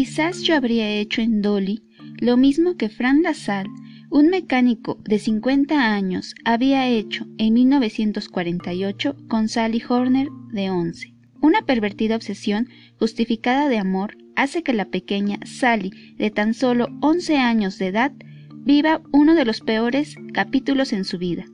Quizás yo habría hecho en Dolly lo mismo que Fran Lassalle, un mecánico de 50 años, había hecho en 1948 con Sally Horner de 11. Una pervertida obsesión justificada de amor hace que la pequeña Sally, de tan solo 11 años de edad, viva uno de los peores capítulos en su vida,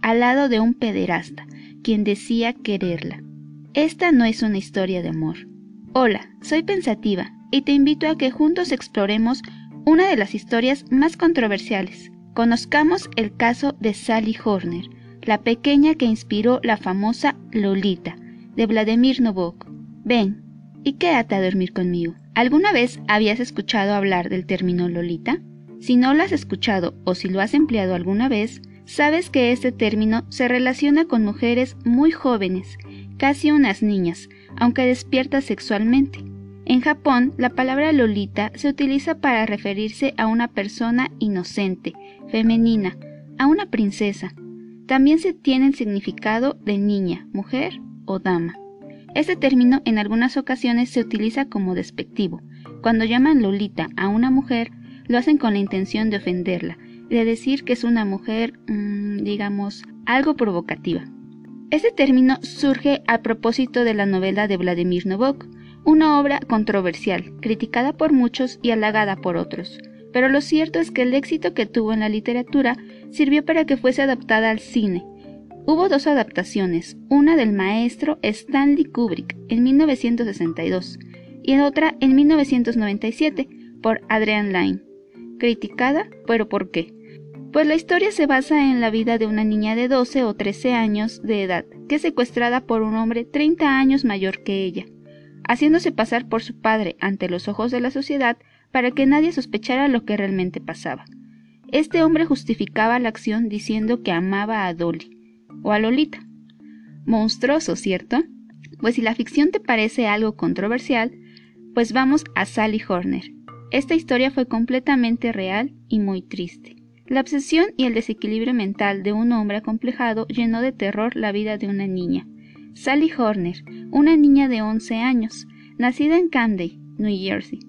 al lado de un pederasta, quien decía quererla. Esta no es una historia de amor. Hola, soy pensativa y te invito a que juntos exploremos una de las historias más controversiales. Conozcamos el caso de Sally Horner, la pequeña que inspiró la famosa Lolita, de Vladimir Novok. Ven, y quédate a dormir conmigo. ¿Alguna vez habías escuchado hablar del término Lolita? Si no lo has escuchado o si lo has empleado alguna vez, sabes que este término se relaciona con mujeres muy jóvenes, casi unas niñas, aunque despiertas sexualmente. En Japón, la palabra Lolita se utiliza para referirse a una persona inocente, femenina, a una princesa. También se tiene el significado de niña, mujer o dama. Este término en algunas ocasiones se utiliza como despectivo. Cuando llaman Lolita a una mujer, lo hacen con la intención de ofenderla, de decir que es una mujer, mm, digamos, algo provocativa. Este término surge a propósito de la novela de Vladimir Novok, una obra controversial, criticada por muchos y halagada por otros. Pero lo cierto es que el éxito que tuvo en la literatura sirvió para que fuese adaptada al cine. Hubo dos adaptaciones, una del maestro Stanley Kubrick en 1962 y otra en 1997 por Adrian Lyne. Criticada, pero ¿por qué? Pues la historia se basa en la vida de una niña de 12 o 13 años de edad que es secuestrada por un hombre 30 años mayor que ella, haciéndose pasar por su padre ante los ojos de la sociedad para que nadie sospechara lo que realmente pasaba. Este hombre justificaba la acción diciendo que amaba a Dolly o a Lolita. Monstruoso, ¿cierto? Pues si la ficción te parece algo controversial, pues vamos a Sally Horner. Esta historia fue completamente real y muy triste. La obsesión y el desequilibrio mental de un hombre acomplejado llenó de terror la vida de una niña. Sally Horner, una niña de 11 años, nacida en Candy, New Jersey.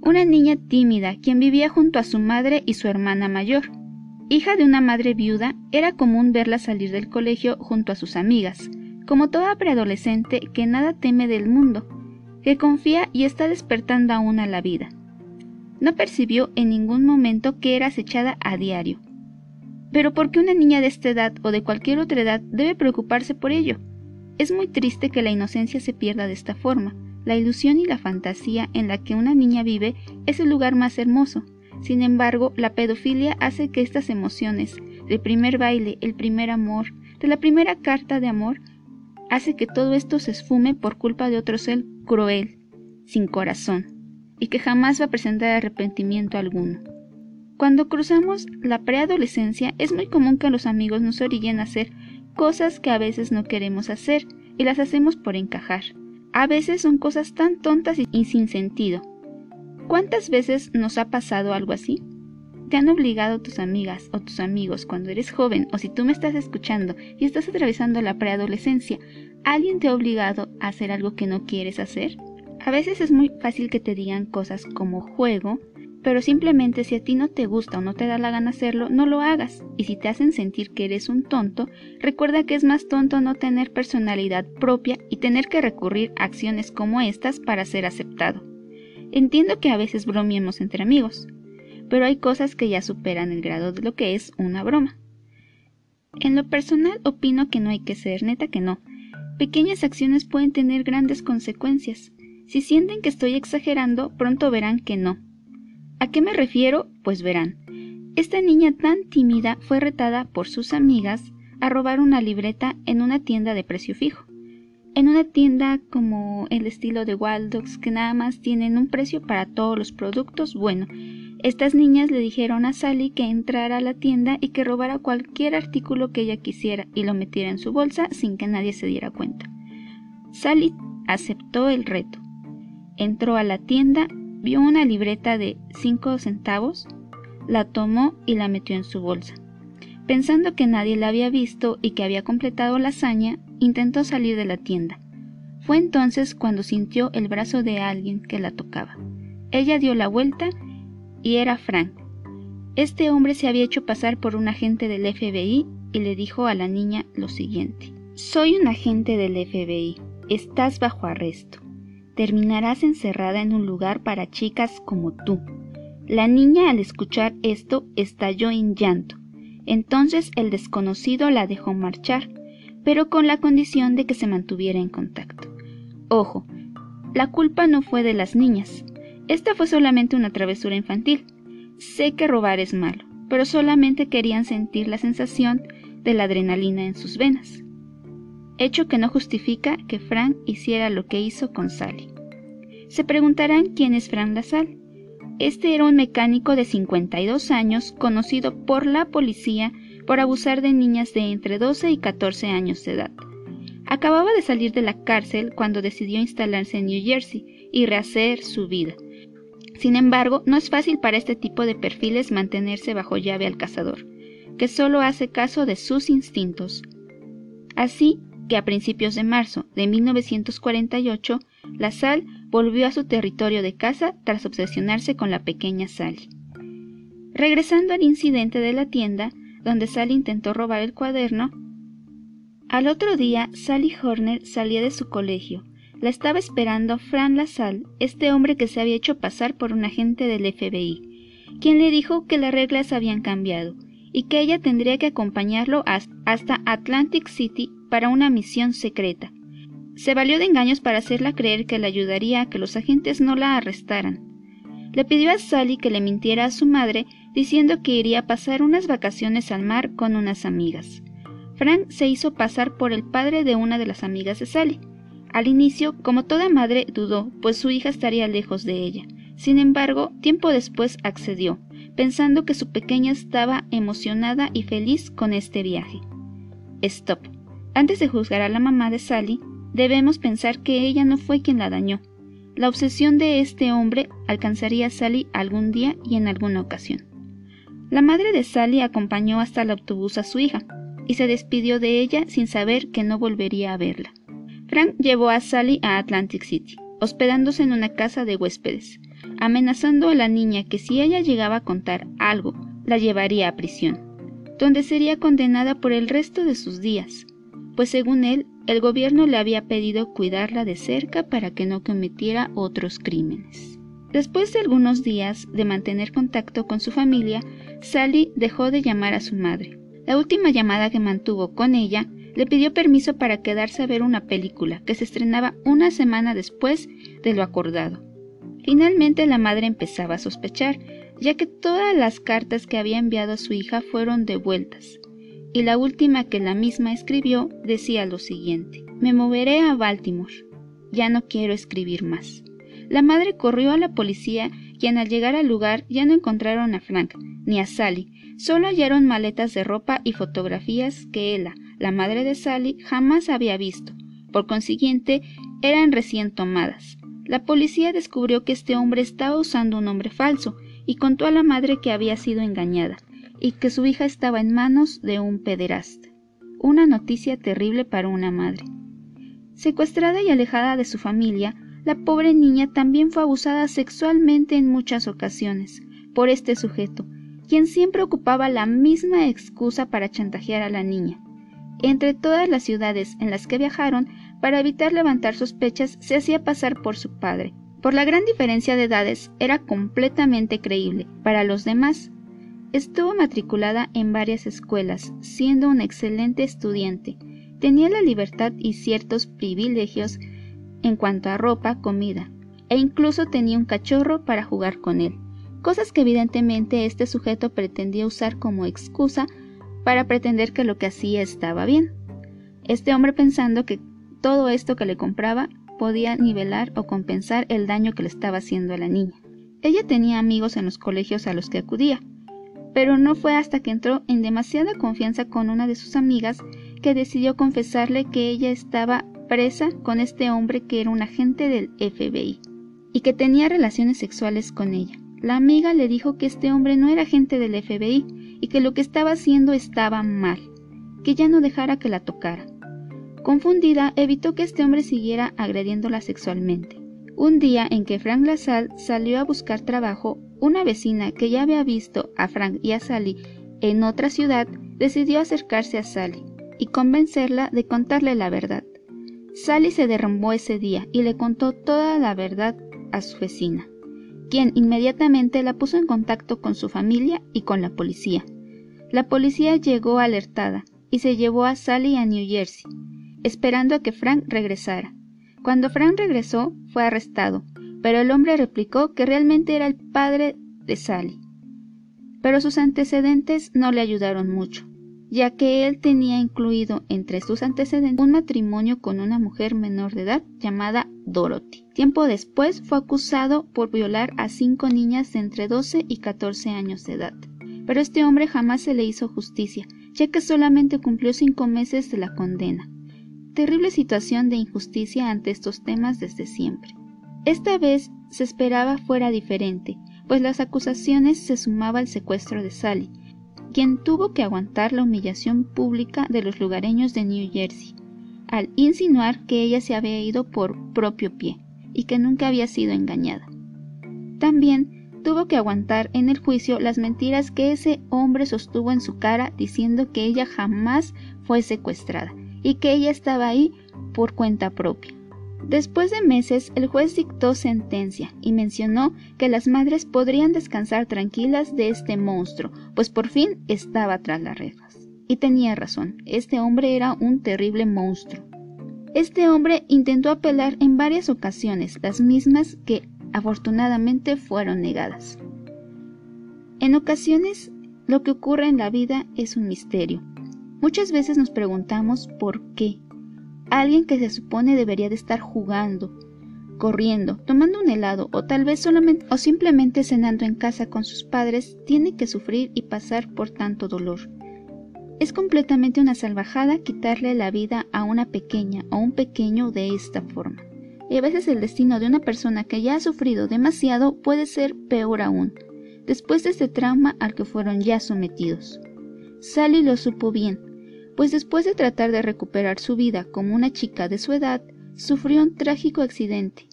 Una niña tímida quien vivía junto a su madre y su hermana mayor. Hija de una madre viuda, era común verla salir del colegio junto a sus amigas, como toda preadolescente que nada teme del mundo, que confía y está despertando aún a la vida no percibió en ningún momento que era acechada a diario. Pero ¿por qué una niña de esta edad o de cualquier otra edad debe preocuparse por ello? Es muy triste que la inocencia se pierda de esta forma. La ilusión y la fantasía en la que una niña vive es el lugar más hermoso. Sin embargo, la pedofilia hace que estas emociones, del primer baile, el primer amor, de la primera carta de amor, hace que todo esto se esfume por culpa de otro ser cruel, sin corazón y que jamás va a presentar arrepentimiento alguno. Cuando cruzamos la preadolescencia es muy común que los amigos nos orillen a hacer cosas que a veces no queremos hacer y las hacemos por encajar. A veces son cosas tan tontas y sin sentido. ¿Cuántas veces nos ha pasado algo así? ¿Te han obligado tus amigas o tus amigos cuando eres joven o si tú me estás escuchando y estás atravesando la preadolescencia, alguien te ha obligado a hacer algo que no quieres hacer? A veces es muy fácil que te digan cosas como juego, pero simplemente si a ti no te gusta o no te da la gana hacerlo, no lo hagas. Y si te hacen sentir que eres un tonto, recuerda que es más tonto no tener personalidad propia y tener que recurrir a acciones como estas para ser aceptado. Entiendo que a veces bromeemos entre amigos, pero hay cosas que ya superan el grado de lo que es una broma. En lo personal opino que no hay que ser, neta que no. Pequeñas acciones pueden tener grandes consecuencias. Si sienten que estoy exagerando, pronto verán que no. ¿A qué me refiero? Pues verán. Esta niña tan tímida fue retada por sus amigas a robar una libreta en una tienda de precio fijo. En una tienda como el estilo de Waldox que nada más tienen un precio para todos los productos, bueno, estas niñas le dijeron a Sally que entrara a la tienda y que robara cualquier artículo que ella quisiera y lo metiera en su bolsa sin que nadie se diera cuenta. Sally aceptó el reto Entró a la tienda, vio una libreta de cinco centavos, la tomó y la metió en su bolsa. Pensando que nadie la había visto y que había completado la hazaña, intentó salir de la tienda. Fue entonces cuando sintió el brazo de alguien que la tocaba. Ella dio la vuelta y era Frank. Este hombre se había hecho pasar por un agente del FBI y le dijo a la niña lo siguiente. Soy un agente del FBI. Estás bajo arresto. Terminarás encerrada en un lugar para chicas como tú. La niña al escuchar esto estalló en llanto. Entonces el desconocido la dejó marchar, pero con la condición de que se mantuviera en contacto. Ojo, la culpa no fue de las niñas. Esta fue solamente una travesura infantil. Sé que robar es malo, pero solamente querían sentir la sensación de la adrenalina en sus venas. Hecho que no justifica que Frank hiciera lo que hizo con Sally. Se preguntarán quién es Frank LaSalle. Este era un mecánico de 52 años conocido por la policía por abusar de niñas de entre 12 y 14 años de edad. Acababa de salir de la cárcel cuando decidió instalarse en New Jersey y rehacer su vida. Sin embargo, no es fácil para este tipo de perfiles mantenerse bajo llave al cazador, que solo hace caso de sus instintos. Así que a principios de marzo de 1948, la Sal volvió a su territorio de casa tras obsesionarse con la pequeña Sally. Regresando al incidente de la tienda, donde Sally intentó robar el cuaderno, al otro día Sally Horner salía de su colegio. La estaba esperando Fran LaSalle, este hombre que se había hecho pasar por un agente del FBI, quien le dijo que las reglas habían cambiado y que ella tendría que acompañarlo hasta Atlantic City para una misión secreta. Se valió de engaños para hacerla creer que le ayudaría a que los agentes no la arrestaran. Le pidió a Sally que le mintiera a su madre diciendo que iría a pasar unas vacaciones al mar con unas amigas. Frank se hizo pasar por el padre de una de las amigas de Sally. Al inicio, como toda madre, dudó, pues su hija estaría lejos de ella. Sin embargo, tiempo después accedió, pensando que su pequeña estaba emocionada y feliz con este viaje. Stop. Antes de juzgar a la mamá de Sally, debemos pensar que ella no fue quien la dañó. La obsesión de este hombre alcanzaría a Sally algún día y en alguna ocasión. La madre de Sally acompañó hasta el autobús a su hija y se despidió de ella sin saber que no volvería a verla. Frank llevó a Sally a Atlantic City, hospedándose en una casa de huéspedes amenazando a la niña que si ella llegaba a contar algo, la llevaría a prisión, donde sería condenada por el resto de sus días, pues según él, el gobierno le había pedido cuidarla de cerca para que no cometiera otros crímenes. Después de algunos días de mantener contacto con su familia, Sally dejó de llamar a su madre. La última llamada que mantuvo con ella le pidió permiso para quedarse a ver una película que se estrenaba una semana después de lo acordado. Finalmente la madre empezaba a sospechar, ya que todas las cartas que había enviado a su hija fueron devueltas, y la última que la misma escribió decía lo siguiente, me moveré a Baltimore, ya no quiero escribir más. La madre corrió a la policía, quien al llegar al lugar ya no encontraron a Frank ni a Sally, solo hallaron maletas de ropa y fotografías que Ella, la madre de Sally, jamás había visto. Por consiguiente, eran recién tomadas. La policía descubrió que este hombre estaba usando un nombre falso y contó a la madre que había sido engañada y que su hija estaba en manos de un pederasta. Una noticia terrible para una madre. Secuestrada y alejada de su familia, la pobre niña también fue abusada sexualmente en muchas ocasiones por este sujeto, quien siempre ocupaba la misma excusa para chantajear a la niña. Entre todas las ciudades en las que viajaron, para evitar levantar sospechas, se hacía pasar por su padre. Por la gran diferencia de edades, era completamente creíble. Para los demás, estuvo matriculada en varias escuelas, siendo un excelente estudiante. Tenía la libertad y ciertos privilegios en cuanto a ropa, comida, e incluso tenía un cachorro para jugar con él, cosas que evidentemente este sujeto pretendía usar como excusa para pretender que lo que hacía estaba bien. Este hombre pensando que todo esto que le compraba podía nivelar o compensar el daño que le estaba haciendo a la niña. Ella tenía amigos en los colegios a los que acudía, pero no fue hasta que entró en demasiada confianza con una de sus amigas que decidió confesarle que ella estaba presa con este hombre que era un agente del FBI y que tenía relaciones sexuales con ella. La amiga le dijo que este hombre no era agente del FBI y que lo que estaba haciendo estaba mal, que ya no dejara que la tocara. Confundida, evitó que este hombre siguiera agrediéndola sexualmente. Un día en que Frank LaSalle salió a buscar trabajo, una vecina que ya había visto a Frank y a Sally en otra ciudad decidió acercarse a Sally y convencerla de contarle la verdad. Sally se derrumbó ese día y le contó toda la verdad a su vecina, quien inmediatamente la puso en contacto con su familia y con la policía. La policía llegó alertada y se llevó a Sally a New Jersey, esperando a que Frank regresara. Cuando Frank regresó, fue arrestado, pero el hombre replicó que realmente era el padre de Sally. Pero sus antecedentes no le ayudaron mucho ya que él tenía incluido entre sus antecedentes un matrimonio con una mujer menor de edad llamada Dorothy. Tiempo después fue acusado por violar a cinco niñas de entre 12 y 14 años de edad. Pero este hombre jamás se le hizo justicia, ya que solamente cumplió cinco meses de la condena. Terrible situación de injusticia ante estos temas desde siempre. Esta vez se esperaba fuera diferente, pues las acusaciones se sumaba al secuestro de Sally, quien tuvo que aguantar la humillación pública de los lugareños de New Jersey, al insinuar que ella se había ido por propio pie y que nunca había sido engañada. También tuvo que aguantar en el juicio las mentiras que ese hombre sostuvo en su cara diciendo que ella jamás fue secuestrada y que ella estaba ahí por cuenta propia. Después de meses, el juez dictó sentencia y mencionó que las madres podrían descansar tranquilas de este monstruo, pues por fin estaba tras las rejas. Y tenía razón, este hombre era un terrible monstruo. Este hombre intentó apelar en varias ocasiones, las mismas que afortunadamente fueron negadas. En ocasiones, lo que ocurre en la vida es un misterio. Muchas veces nos preguntamos por qué, alguien que se supone debería de estar jugando, corriendo, tomando un helado o tal vez solamente o simplemente cenando en casa con sus padres, tiene que sufrir y pasar por tanto dolor. Es completamente una salvajada quitarle la vida a una pequeña o un pequeño de esta forma. Y a veces el destino de una persona que ya ha sufrido demasiado puede ser peor aún, después de este trauma al que fueron ya sometidos. Sally lo supo bien, pues después de tratar de recuperar su vida como una chica de su edad, sufrió un trágico accidente,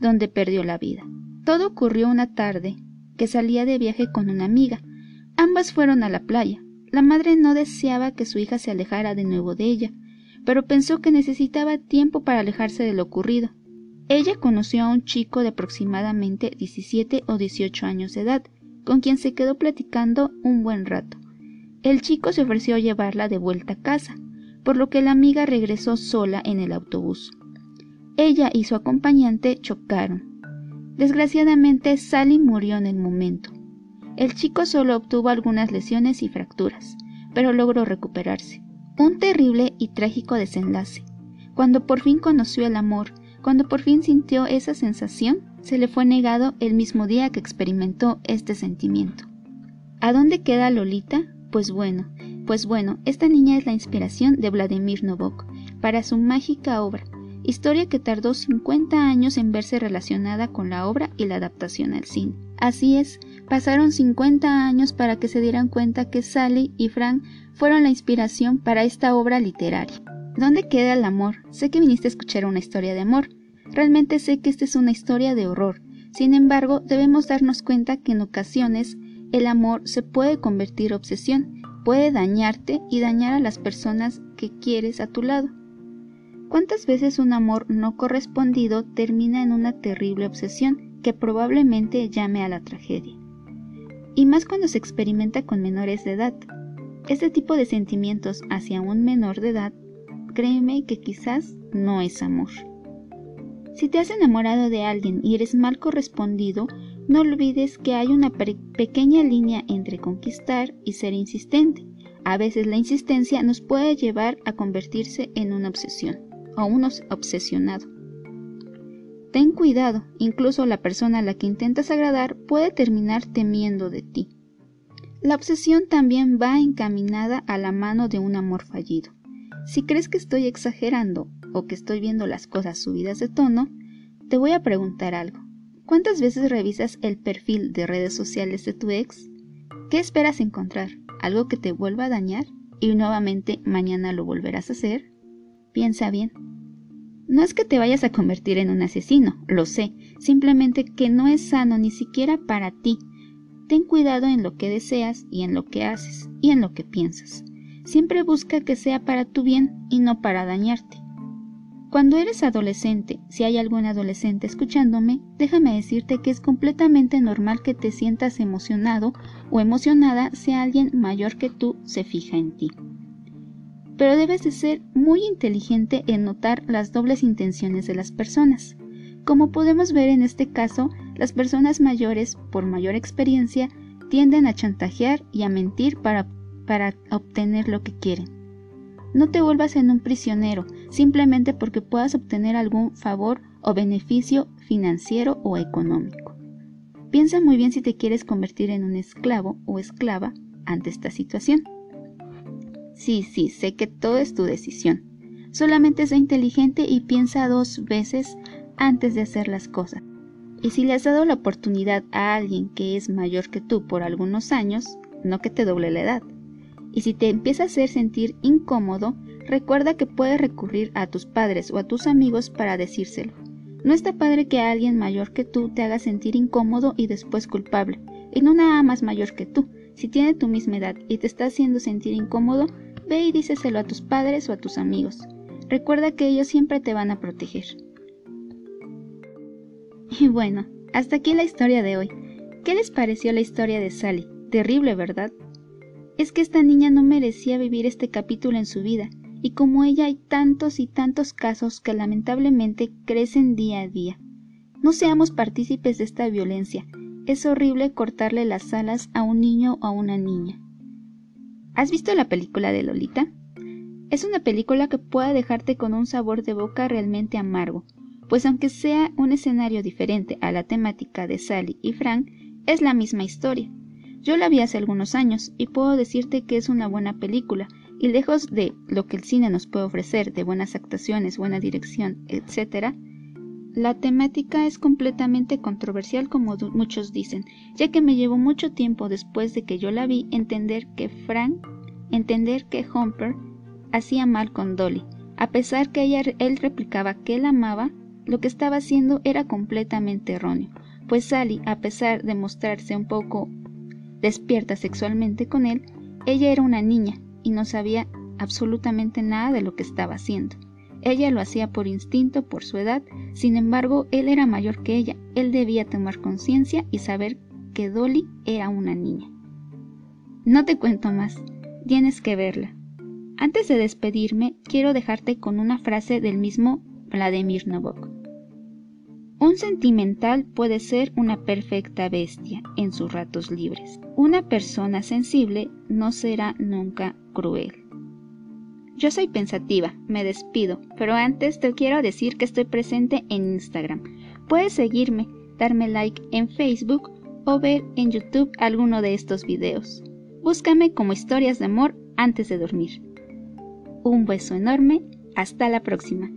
donde perdió la vida. Todo ocurrió una tarde que salía de viaje con una amiga. Ambas fueron a la playa. La madre no deseaba que su hija se alejara de nuevo de ella, pero pensó que necesitaba tiempo para alejarse de lo ocurrido. Ella conoció a un chico de aproximadamente 17 o 18 años de edad, con quien se quedó platicando un buen rato. El chico se ofreció a llevarla de vuelta a casa, por lo que la amiga regresó sola en el autobús. Ella y su acompañante chocaron. Desgraciadamente, Sally murió en el momento. El chico solo obtuvo algunas lesiones y fracturas, pero logró recuperarse. Un terrible y trágico desenlace. Cuando por fin conoció el amor, cuando por fin sintió esa sensación, se le fue negado el mismo día que experimentó este sentimiento. ¿A dónde queda Lolita? Pues bueno, pues bueno, esta niña es la inspiración de Vladimir Novok para su mágica obra, historia que tardó 50 años en verse relacionada con la obra y la adaptación al cine. Así es, pasaron 50 años para que se dieran cuenta que Sally y Frank fueron la inspiración para esta obra literaria. ¿Dónde queda el amor? Sé que viniste a escuchar una historia de amor. Realmente sé que esta es una historia de horror. Sin embargo, debemos darnos cuenta que en ocasiones el amor se puede convertir en obsesión, puede dañarte y dañar a las personas que quieres a tu lado. ¿Cuántas veces un amor no correspondido termina en una terrible obsesión que probablemente llame a la tragedia? Y más cuando se experimenta con menores de edad. Este tipo de sentimientos hacia un menor de edad, créeme que quizás no es amor. Si te has enamorado de alguien y eres mal correspondido, no olvides que hay una pequeña línea entre conquistar y ser insistente. A veces la insistencia nos puede llevar a convertirse en una obsesión o un obsesionado. Ten cuidado, incluso la persona a la que intentas agradar puede terminar temiendo de ti. La obsesión también va encaminada a la mano de un amor fallido. Si crees que estoy exagerando o que estoy viendo las cosas subidas de tono, te voy a preguntar algo. ¿Cuántas veces revisas el perfil de redes sociales de tu ex? ¿Qué esperas encontrar? ¿Algo que te vuelva a dañar? ¿Y nuevamente mañana lo volverás a hacer? Piensa bien. No es que te vayas a convertir en un asesino, lo sé, simplemente que no es sano ni siquiera para ti. Ten cuidado en lo que deseas y en lo que haces y en lo que piensas. Siempre busca que sea para tu bien y no para dañarte. Cuando eres adolescente, si hay algún adolescente escuchándome, déjame decirte que es completamente normal que te sientas emocionado o emocionada si alguien mayor que tú se fija en ti pero debes de ser muy inteligente en notar las dobles intenciones de las personas. Como podemos ver en este caso, las personas mayores, por mayor experiencia, tienden a chantajear y a mentir para, para obtener lo que quieren. No te vuelvas en un prisionero simplemente porque puedas obtener algún favor o beneficio financiero o económico. Piensa muy bien si te quieres convertir en un esclavo o esclava ante esta situación. Sí, sí, sé que todo es tu decisión. Solamente sé inteligente y piensa dos veces antes de hacer las cosas. Y si le has dado la oportunidad a alguien que es mayor que tú por algunos años, no que te doble la edad. Y si te empieza a hacer sentir incómodo, recuerda que puedes recurrir a tus padres o a tus amigos para decírselo. No está padre que alguien mayor que tú te haga sentir incómodo y después culpable, y no nada más mayor que tú. Si tiene tu misma edad y te está haciendo sentir incómodo, Ve y díceselo a tus padres o a tus amigos. Recuerda que ellos siempre te van a proteger. Y bueno, hasta aquí la historia de hoy. ¿Qué les pareció la historia de Sally? Terrible, ¿verdad? Es que esta niña no merecía vivir este capítulo en su vida, y como ella hay tantos y tantos casos que lamentablemente crecen día a día. No seamos partícipes de esta violencia. Es horrible cortarle las alas a un niño o a una niña. ¿Has visto la película de Lolita? Es una película que puede dejarte con un sabor de boca realmente amargo, pues aunque sea un escenario diferente a la temática de Sally y Frank, es la misma historia. Yo la vi hace algunos años y puedo decirte que es una buena película, y lejos de lo que el cine nos puede ofrecer de buenas actuaciones, buena dirección, etc., la temática es completamente controversial como muchos dicen, ya que me llevó mucho tiempo después de que yo la vi entender que Frank, entender que Humper hacía mal con Dolly. A pesar que ella, él replicaba que él amaba, lo que estaba haciendo era completamente erróneo, pues Sally, a pesar de mostrarse un poco despierta sexualmente con él, ella era una niña y no sabía absolutamente nada de lo que estaba haciendo. Ella lo hacía por instinto, por su edad, sin embargo, él era mayor que ella, él debía tomar conciencia y saber que Dolly era una niña. No te cuento más, tienes que verla. Antes de despedirme, quiero dejarte con una frase del mismo Vladimir Novok. Un sentimental puede ser una perfecta bestia en sus ratos libres. Una persona sensible no será nunca cruel. Yo soy pensativa, me despido, pero antes te quiero decir que estoy presente en Instagram. Puedes seguirme, darme like en Facebook o ver en YouTube alguno de estos videos. Búscame como historias de amor antes de dormir. Un beso enorme, hasta la próxima.